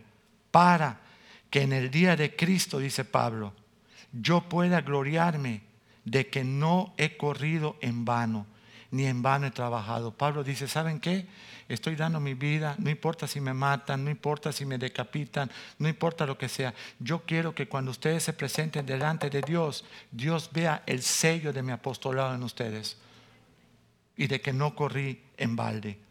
para que en el día de Cristo, dice Pablo, yo pueda gloriarme de que no he corrido en vano, ni en vano he trabajado. Pablo dice, ¿saben qué? Estoy dando mi vida, no importa si me matan, no importa si me decapitan, no importa lo que sea. Yo quiero que cuando ustedes se presenten delante de Dios, Dios vea el sello de mi apostolado en ustedes y de que no corrí en balde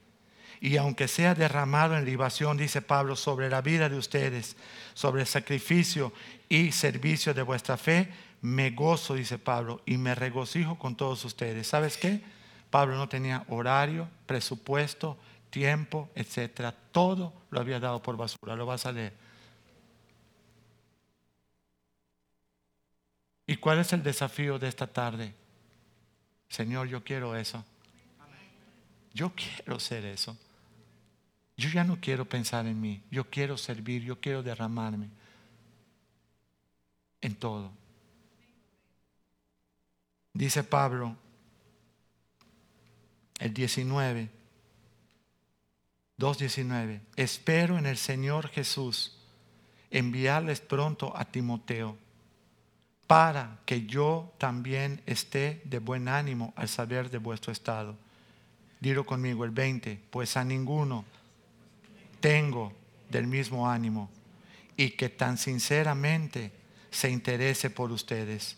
y aunque sea derramado en libación, dice Pablo, sobre la vida de ustedes, sobre el sacrificio y servicio de vuestra fe, me gozo, dice Pablo, y me regocijo con todos ustedes. ¿Sabes qué? Pablo no tenía horario, presupuesto, tiempo, etcétera. Todo lo había dado por basura. Lo vas a leer. ¿Y cuál es el desafío de esta tarde? Señor, yo quiero eso. Yo quiero ser eso. Yo ya no quiero pensar en mí. Yo quiero servir. Yo quiero derramarme en todo. Dice Pablo, el 19, 2.19, espero en el Señor Jesús enviarles pronto a Timoteo para que yo también esté de buen ánimo al saber de vuestro estado. Dilo conmigo el 20, pues a ninguno tengo del mismo ánimo y que tan sinceramente se interese por ustedes,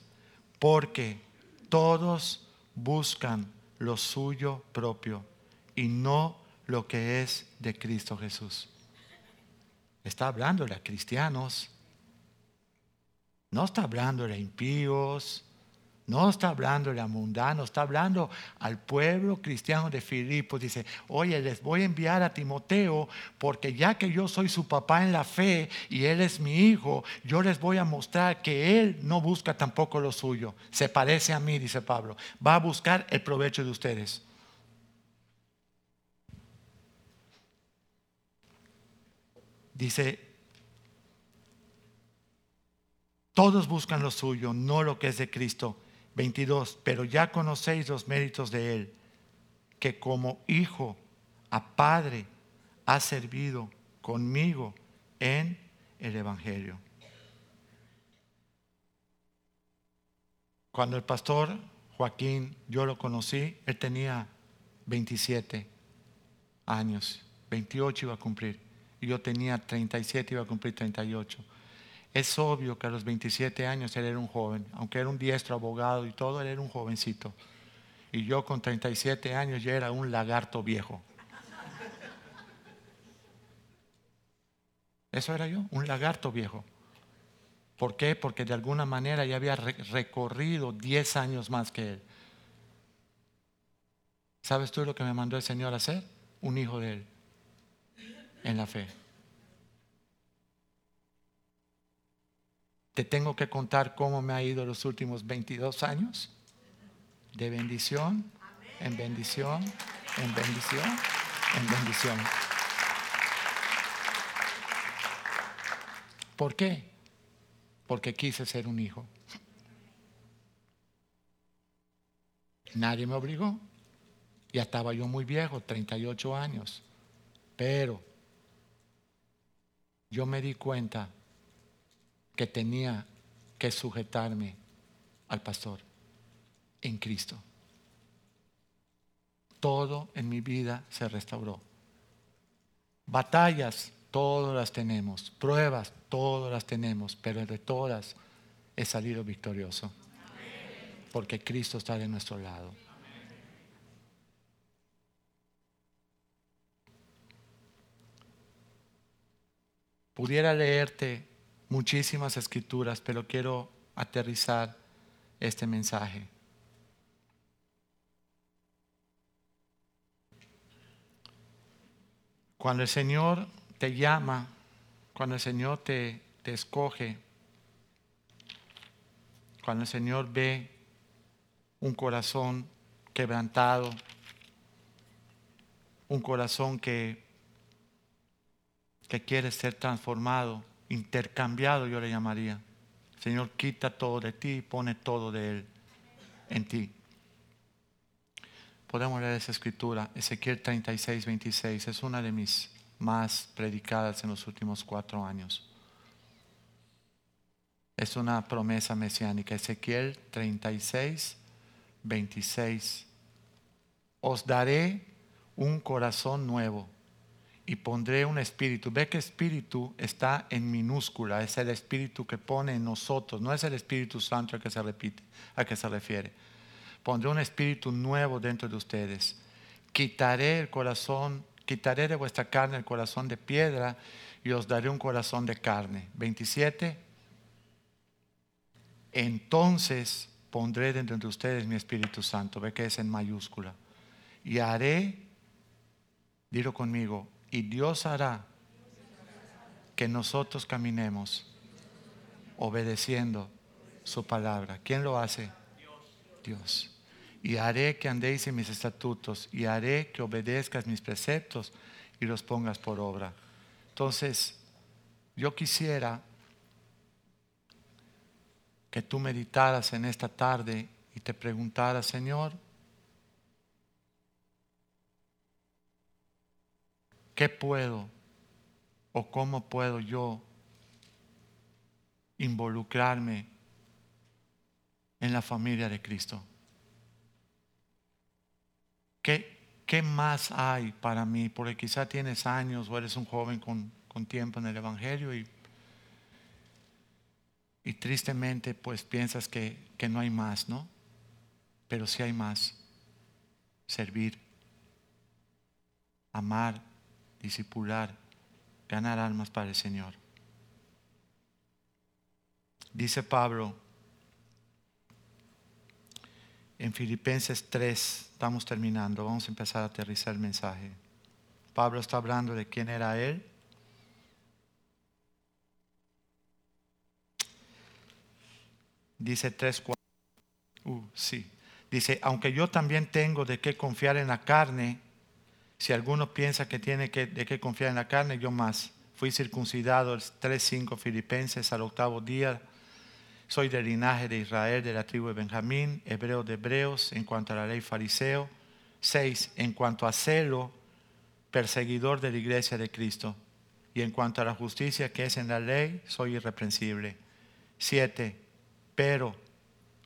porque todos buscan lo suyo propio y no lo que es de Cristo Jesús. Está hablando de cristianos, no está hablando de impíos, no está hablando de mundanos, está hablando al pueblo cristiano de Filipos. Dice, oye, les voy a enviar a Timoteo porque ya que yo soy su papá en la fe y él es mi hijo, yo les voy a mostrar que él no busca tampoco lo suyo. Se parece a mí, dice Pablo. Va a buscar el provecho de ustedes. Dice, todos buscan lo suyo, no lo que es de Cristo 22, pero ya conocéis los méritos de Él, que como hijo a Padre ha servido conmigo en el Evangelio. Cuando el pastor Joaquín, yo lo conocí, él tenía 27 años, 28 iba a cumplir, y yo tenía 37, iba a cumplir 38. Es obvio que a los 27 años él era un joven, aunque era un diestro abogado y todo, él era un jovencito. Y yo con 37 años ya era un lagarto viejo. Eso era yo, un lagarto viejo. ¿Por qué? Porque de alguna manera ya había recorrido 10 años más que él. ¿Sabes tú lo que me mandó el Señor a hacer? Un hijo de él, en la fe. Te tengo que contar cómo me ha ido los últimos 22 años. De bendición, en bendición, en bendición, en bendición. ¿Por qué? Porque quise ser un hijo. Nadie me obligó. Ya estaba yo muy viejo, 38 años. Pero yo me di cuenta que tenía que sujetarme al pastor en Cristo. Todo en mi vida se restauró. Batallas, todas las tenemos. Pruebas, todas las tenemos. Pero de todas he salido victorioso. Porque Cristo está de nuestro lado. Pudiera leerte muchísimas escrituras, pero quiero aterrizar este mensaje. Cuando el Señor te llama, cuando el Señor te, te escoge, cuando el Señor ve un corazón quebrantado, un corazón que, que quiere ser transformado, intercambiado yo le llamaría. Señor, quita todo de ti y pone todo de Él en ti. Podemos leer esa escritura, Ezequiel 36, 26, es una de mis más predicadas en los últimos cuatro años. Es una promesa mesiánica, Ezequiel 36, 26. Os daré un corazón nuevo y pondré un espíritu. Ve que espíritu está en minúscula, es el espíritu que pone en nosotros, no es el Espíritu Santo al que se repite, a que se refiere. Pondré un espíritu nuevo dentro de ustedes. Quitaré el corazón, quitaré de vuestra carne el corazón de piedra y os daré un corazón de carne. 27. entonces pondré dentro de ustedes mi Espíritu Santo. Ve que es en mayúscula. Y haré, dilo conmigo, y Dios hará que nosotros caminemos obedeciendo su palabra. ¿Quién lo hace? Dios. Y haré que andéis en mis estatutos y haré que obedezcas mis preceptos y los pongas por obra. Entonces, yo quisiera que tú meditaras en esta tarde y te preguntaras, Señor, ¿qué puedo o cómo puedo yo involucrarme en la familia de Cristo? ¿Qué, ¿Qué más hay para mí? Porque quizá tienes años o eres un joven con, con tiempo en el Evangelio y, y tristemente pues piensas que, que no hay más, ¿no? Pero sí hay más. Servir, amar, discipular, ganar almas para el Señor. Dice Pablo en Filipenses 3, estamos terminando, vamos a empezar a aterrizar el mensaje. Pablo está hablando de quién era él. Dice 3, 4. Uh, sí. Dice, aunque yo también tengo de qué confiar en la carne, si alguno piensa que tiene que, de qué confiar en la carne, yo más. Fui circuncidado 3, 5 Filipenses al octavo día soy del linaje de Israel, de la tribu de Benjamín, hebreo de hebreos, en cuanto a la ley fariseo. Seis, en cuanto a celo, perseguidor de la iglesia de Cristo. Y en cuanto a la justicia que es en la ley, soy irreprensible. Siete, pero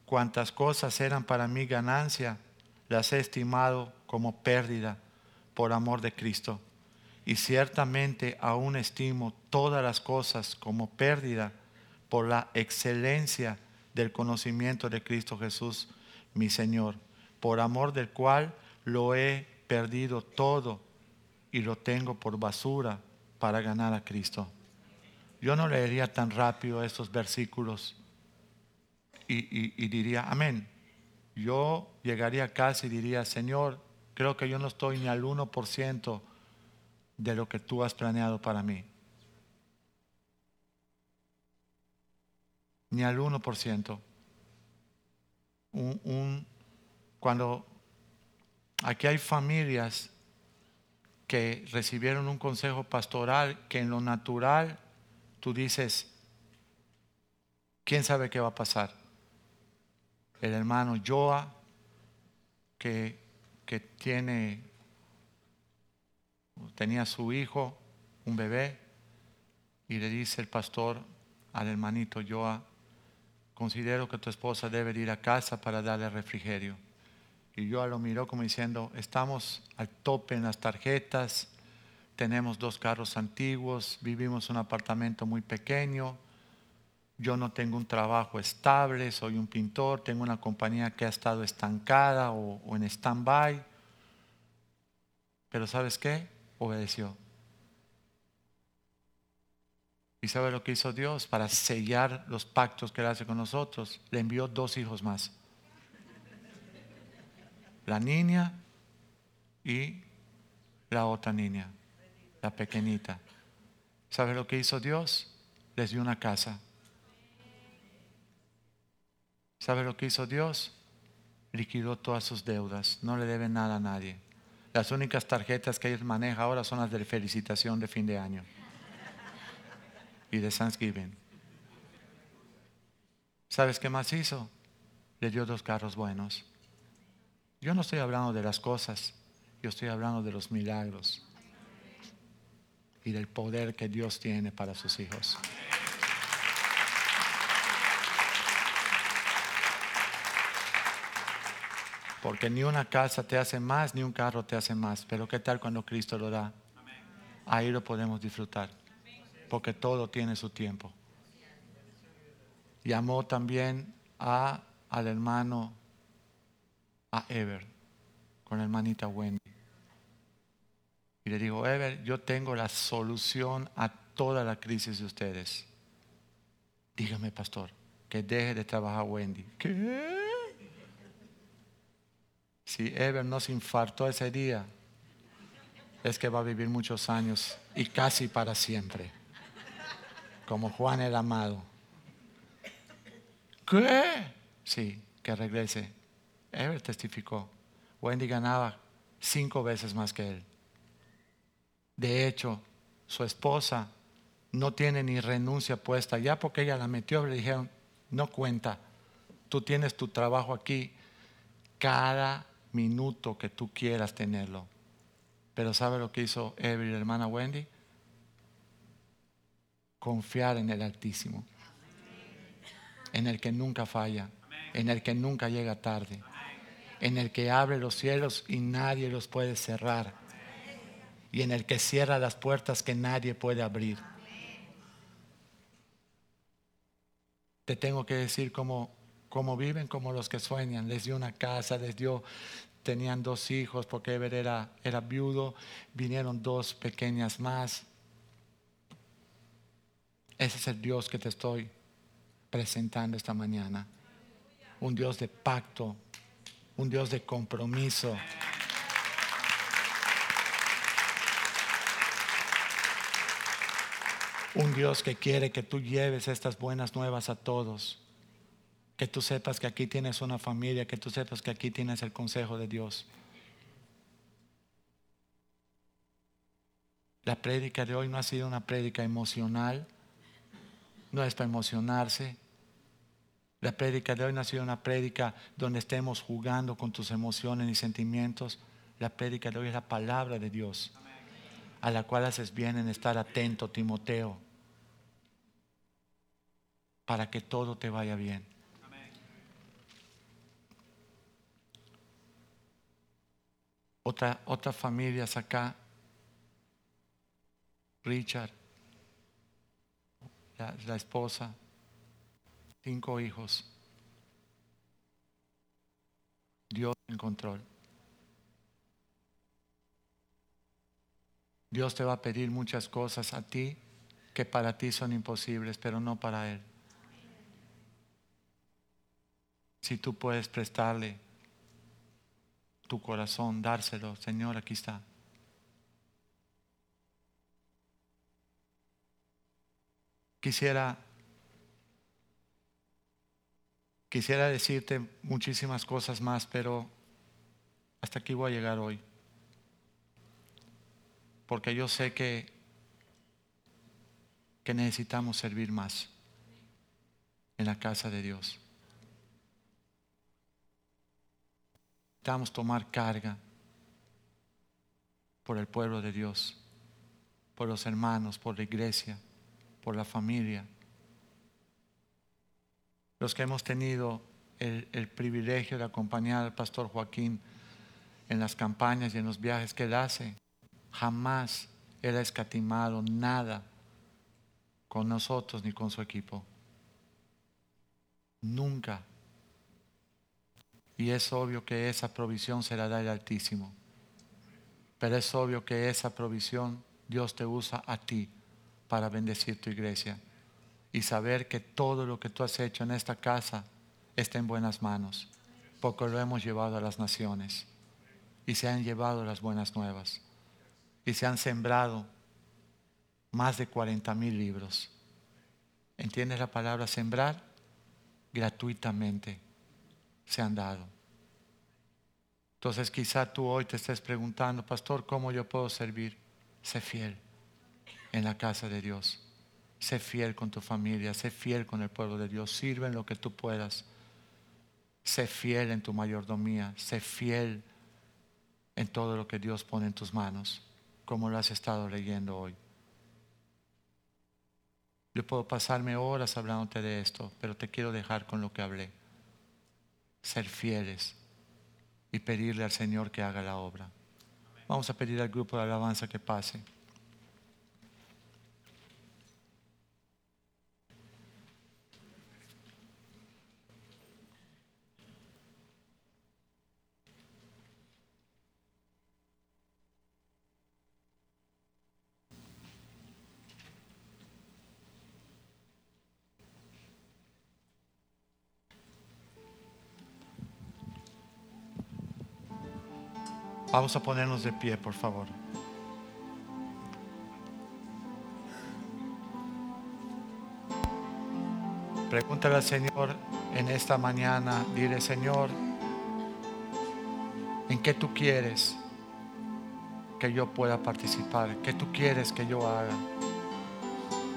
cuantas cosas eran para mí ganancia, las he estimado como pérdida por amor de Cristo. Y ciertamente aún estimo todas las cosas como pérdida por la excelencia del conocimiento de Cristo Jesús, mi Señor, por amor del cual lo he perdido todo y lo tengo por basura para ganar a Cristo. Yo no leería tan rápido estos versículos y, diría, amén. Yo llegaría a casa y diría, Señor, creo que yo no estoy ni al 1% de lo que tú has planeado para mí. ni al 1%. Un, cuando aquí hay familias que recibieron un consejo pastoral que en lo natural tú dices, ¿quién sabe qué va a pasar? El hermano Joa, que, que tiene, tenía su hijo, un bebé, y le dice el pastor al hermanito Joa, considero que tu esposa debe ir a casa para darle refrigerio. Y yo lo miro como diciendo, estamos al tope en las tarjetas, tenemos dos carros antiguos, vivimos en un apartamento muy pequeño, yo no tengo un trabajo estable, soy un pintor, tengo una compañía que ha estado estancada o, en stand-by. Pero ¿sabes qué? Obedeció. ¿Y sabe lo que hizo Dios para sellar los pactos que Él hace con nosotros? Le envió dos hijos más. La niña y la otra niña, la pequeñita. ¿Sabe lo que hizo Dios? Les dio una casa. ¿Sabe lo que hizo Dios? Liquidó todas sus deudas. No le debe nada a nadie. Las únicas tarjetas que ellos manejan ahora son las de felicitación de fin de año y de Thanksgiving. ¿Sabes qué más hizo? Le dio dos carros buenos. Yo no estoy hablando de las cosas, yo estoy hablando de los milagros y del poder que Dios tiene para sus hijos. Porque ni una casa te hace más, ni un carro te hace más. Pero ¿qué tal cuando Cristo lo da? Ahí lo podemos disfrutar porque todo tiene su tiempo. Llamó también a, al hermano, a Ever, con la hermanita Wendy. Y le digo, Ever, yo tengo la solución a toda la crisis de ustedes. Dígame, pastor. que deje de trabajar Wendy. ¿Qué? Si Ever no se infartó ese día, es que va a vivir muchos años y casi para siempre, como Juan el amado. ¿Qué? Sí, que regrese. Ever testificó. Wendy ganaba cinco veces más que él. De hecho, su esposa no tiene ni renuncia puesta. Ya porque ella la metió, le dijeron, no cuenta. Tú tienes tu trabajo aquí cada minuto que tú quieras tenerlo. Pero ¿sabe lo que hizo Ever y la hermana Wendy? Confiar en el Altísimo. En el que nunca falla. En el que nunca llega tarde. En el que abre los cielos y nadie los puede cerrar. Y en el que cierra las puertas que nadie puede abrir. Te tengo que decir cómo, cómo viven como los que sueñan. Les dio una casa, les dio tenían dos hijos porque Ever era, era viudo, vinieron dos pequeñas más. Ese es el Dios que te estoy presentando esta mañana. Un Dios de pacto, un Dios de compromiso. Un Dios que quiere que tú lleves estas buenas nuevas a todos que tú sepas que aquí tienes una familia, que tú sepas que aquí tienes el consejo de Dios. La prédica de hoy no ha sido una prédica emocional, no es para emocionarse. La prédica de hoy no ha sido una prédica donde estemos jugando con tus emociones y sentimientos. La prédica de hoy es la palabra de Dios, a la cual haces bien en estar atento, Timoteo, para que todo te vaya bien. Otra, otras familias acá. Richard, la, la esposa, cinco hijos. Dios en control. Dios te va a pedir muchas cosas a ti que para ti son imposibles, pero no para Él. Si tú puedes prestarle tu corazón, dárselo, Señor, aquí está. Quisiera quisiera decirte muchísimas cosas más, pero hasta aquí voy a llegar hoy. Porque yo sé que que necesitamos servir más en la casa de Dios. Necesitamos tomar carga por el pueblo de Dios, por los hermanos, por la iglesia, por la familia. Los que hemos tenido el, el, privilegio de acompañar al pastor Joaquín en las campañas y en los viajes que él hace, jamás él ha escatimado nada con nosotros ni con su equipo. Nunca y es obvio que esa provisión se la da el Altísimo. Pero es obvio que esa provisión Dios te usa a ti para bendecir tu iglesia. Y saber que todo lo que tú has hecho en esta casa está en buenas manos. Porque lo hemos llevado a las naciones. Y se han llevado las buenas nuevas. Y se han sembrado más de 40 mil libros. ¿Entiendes la palabra sembrar? Gratuitamente se han dado. Entonces quizá tú hoy te estés preguntando, pastor, ¿cómo yo puedo servir? Sé fiel en la casa de Dios. Sé fiel con tu familia, sé fiel con el pueblo de Dios. Sirve en lo que tú puedas. Sé fiel en tu mayordomía. Sé fiel en todo lo que Dios pone en tus manos, como lo has estado leyendo hoy. Yo puedo pasarme horas hablándote de esto, pero te quiero dejar con lo que hablé ser fieles y pedirle al Señor que haga la obra. Vamos a pedir al grupo de alabanza que pase. Vamos a ponernos de pie, por favor. Pregúntale al Señor en esta mañana, dile Señor, ¿en qué tú quieres que yo pueda participar? ¿Qué tú quieres que yo haga?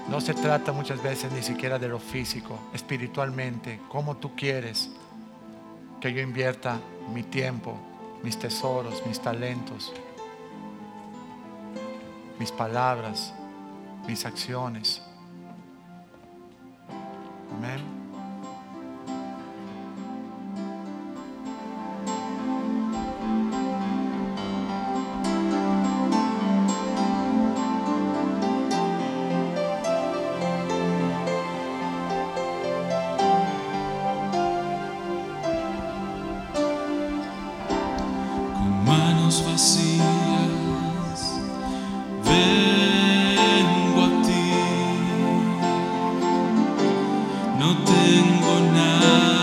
No se trata muchas veces ni siquiera de lo físico, espiritualmente, cómo tú quieres que yo invierta mi tiempo, mis tesoros, mis talentos, mis palabras, mis acciones. Amén. no tengo nada.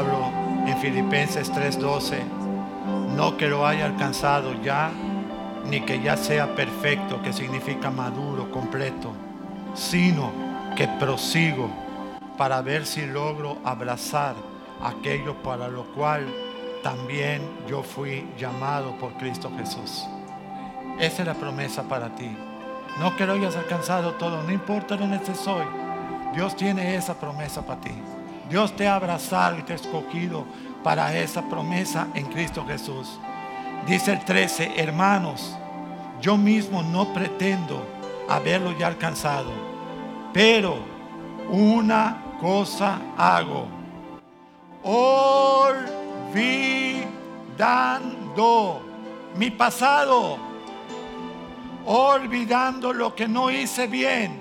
En Filipenses 3:12, no que lo haya alcanzado ya, ni que ya sea perfecto, que significa maduro, completo, sino que prosigo para ver si logro abrazar aquello para lo cual también yo fui llamado por Cristo Jesús. Esa es la promesa para ti. No que lo hayas alcanzado todo, no importa dónde estés hoy. Dios tiene esa promesa para ti. Dios te ha abrazado y te ha escogido para esa promesa en Cristo Jesús. Dice el 13, hermanos, yo mismo no pretendo haberlo ya alcanzado, pero una cosa hago, olvidando mi pasado, olvidando lo que no hice bien,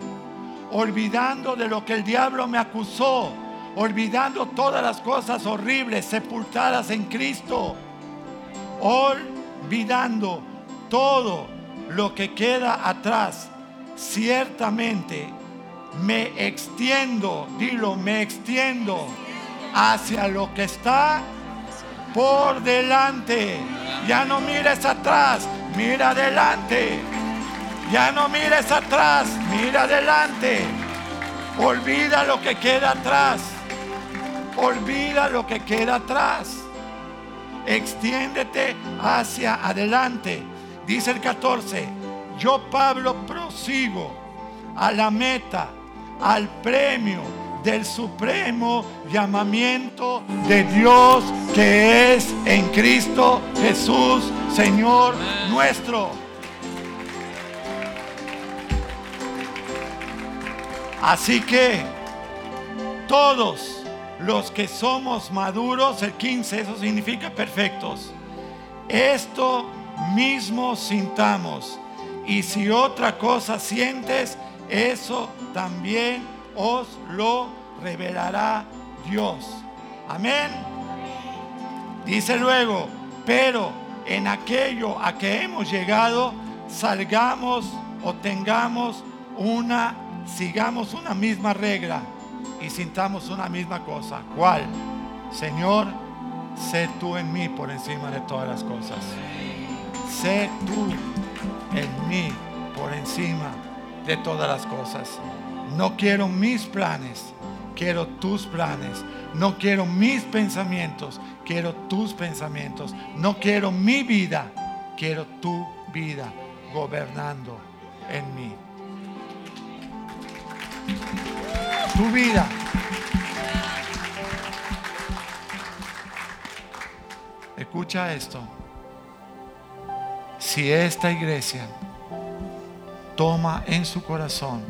olvidando de lo que el diablo me acusó, olvidando todas las cosas horribles sepultadas en Cristo, olvidando todo lo que queda atrás, ciertamente me extiendo, dilo, me extiendo hacia lo que está por delante. Ya no mires atrás, mira adelante. Ya no mires atrás, mira adelante. Olvida lo que queda atrás. Olvida lo que queda atrás. Extiéndete hacia adelante. Dice el 14, yo Pablo prosigo a la meta, al premio del supremo llamamiento de Dios que es en Cristo Jesús, Señor nuestro. Así que todos los que somos maduros, el 15, eso significa perfectos, esto mismo sintamos. Y si otra cosa sientes, eso también os lo revelará Dios. Amén. Dice luego, pero en aquello a que hemos llegado, salgamos o tengamos una, sigamos una misma regla y sintamos una misma cosa. ¿Cuál? Señor, sé tú en mí por encima de todas las cosas. Sé tú en mí por encima de todas las cosas. No quiero mis planes, quiero tus planes. No quiero mis pensamientos, quiero tus pensamientos. No quiero mi vida, quiero tu vida gobernando en mí. Tu vida. Escucha esto. Si esta iglesia toma en su corazón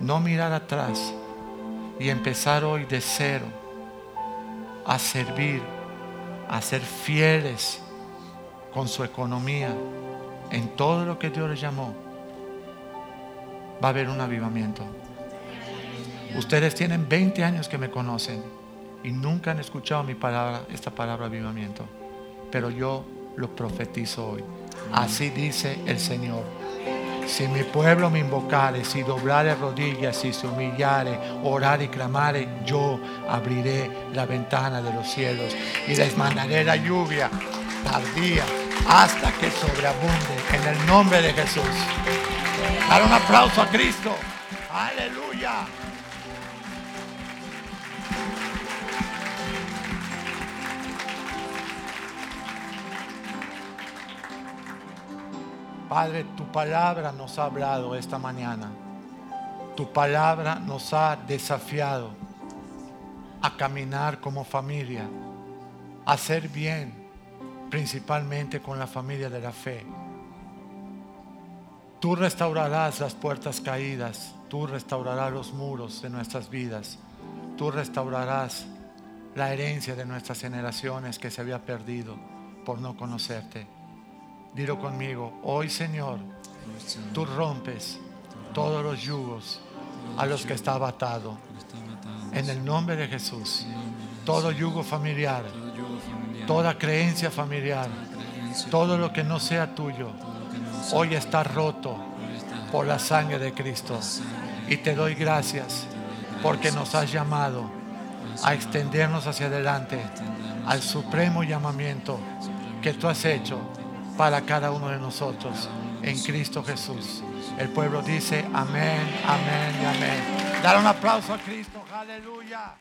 no mirar atrás y empezar hoy de cero a servir, a ser fieles con su economía en todo lo que Dios les llamó, va a haber un avivamiento. Ustedes tienen 20 años que me conocen y nunca han escuchado mi palabra, esta palabra avivamiento, pero yo lo profetizo hoy. Así dice el Señor. Si mi pueblo me invocare, si doblare rodillas, si se humillare, orar y clamare, yo abriré la ventana de los cielos y les mandaré la lluvia tardía hasta que sobreabunde en el nombre de Jesús. Dar un aplauso a Cristo. Aleluya. Padre, tu palabra nos ha hablado esta mañana. Tu palabra nos ha desafiado a caminar como familia, a hacer bien, principalmente con la familia de la fe. Tú restaurarás las puertas caídas, tú restaurarás los muros de nuestras vidas, tú restaurarás la herencia de nuestras generaciones que se había perdido por no conocerte. Dilo conmigo, hoy Señor, tú rompes todos los yugos a los que estaba atado. En el nombre de Jesús, todo yugo familiar, toda creencia familiar, todo lo que no sea tuyo, hoy está roto por la sangre de Cristo. Y te doy gracias porque nos has llamado a extendernos hacia adelante al supremo llamamiento que tú has hecho para cada uno de nosotros en Cristo Jesús. El pueblo dice amén, amén y amén. Dar un aplauso a Cristo, aleluya.